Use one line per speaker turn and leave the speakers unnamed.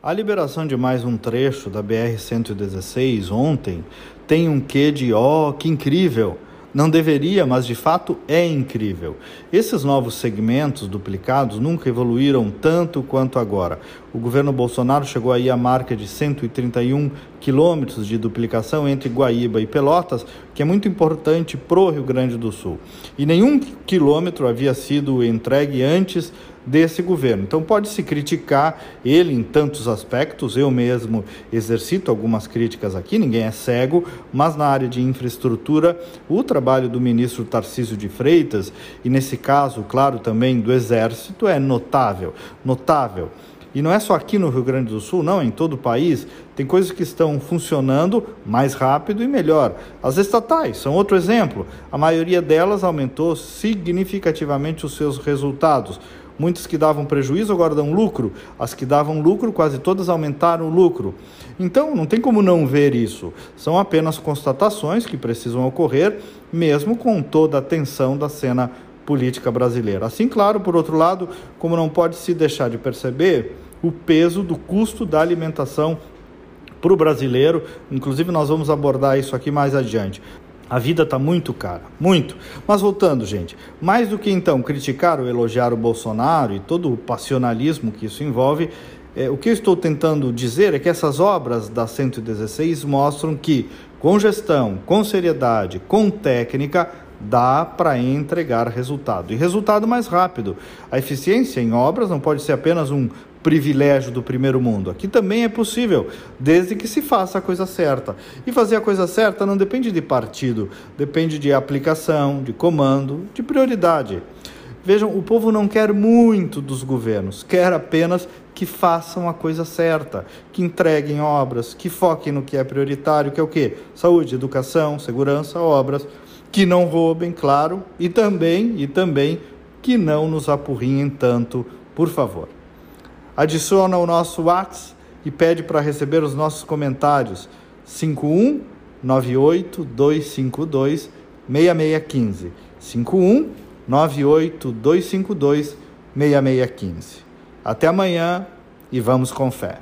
A liberação de mais um trecho da BR-116 ontem tem um quê de ó, oh, que incrível! Não deveria, mas de fato é incrível. Esses novos segmentos duplicados nunca evoluíram tanto quanto agora. O governo Bolsonaro chegou aí à marca de 131 quilômetros de duplicação entre Guaíba e Pelotas, que é muito importante para o Rio Grande do Sul. E nenhum quilômetro havia sido entregue antes desse governo. Então pode-se criticar ele em tantos aspectos, eu mesmo exercito algumas críticas aqui, ninguém é cego, mas na área de infraestrutura, o trabalho do ministro Tarcísio de Freitas, e nesse caso, claro, também do Exército, é notável, notável. E não é só aqui no Rio Grande do Sul, não, em todo o país. Tem coisas que estão funcionando mais rápido e melhor. As estatais são outro exemplo. A maioria delas aumentou significativamente os seus resultados. Muitas que davam prejuízo agora dão lucro, as que davam lucro quase todas aumentaram o lucro. Então não tem como não ver isso. São apenas constatações que precisam ocorrer, mesmo com toda a tensão da cena política brasileira. Assim, claro, por outro lado, como não pode se deixar de perceber o peso do custo da alimentação para o brasileiro, inclusive nós vamos abordar isso aqui mais adiante. A vida está muito cara, muito. Mas voltando, gente, mais do que então criticar ou elogiar o Bolsonaro e todo o passionalismo que isso envolve, é, o que eu estou tentando dizer é que essas obras da 116 mostram que, com gestão, com seriedade, com técnica, dá para entregar resultado. E resultado mais rápido. A eficiência em obras não pode ser apenas um privilégio do primeiro mundo. Aqui também é possível, desde que se faça a coisa certa. E fazer a coisa certa não depende de partido, depende de aplicação, de comando, de prioridade. Vejam, o povo não quer muito dos governos, quer apenas que façam a coisa certa, que entreguem obras, que foquem no que é prioritário, que é o quê? Saúde, educação, segurança, obras, que não roubem, claro, e também, e também que não nos apurriem tanto, por favor adiciona o nosso WhatsApp e pede para receber os nossos comentários 51 98 252 6615 51 98 252 6615. Até amanhã e vamos com fé.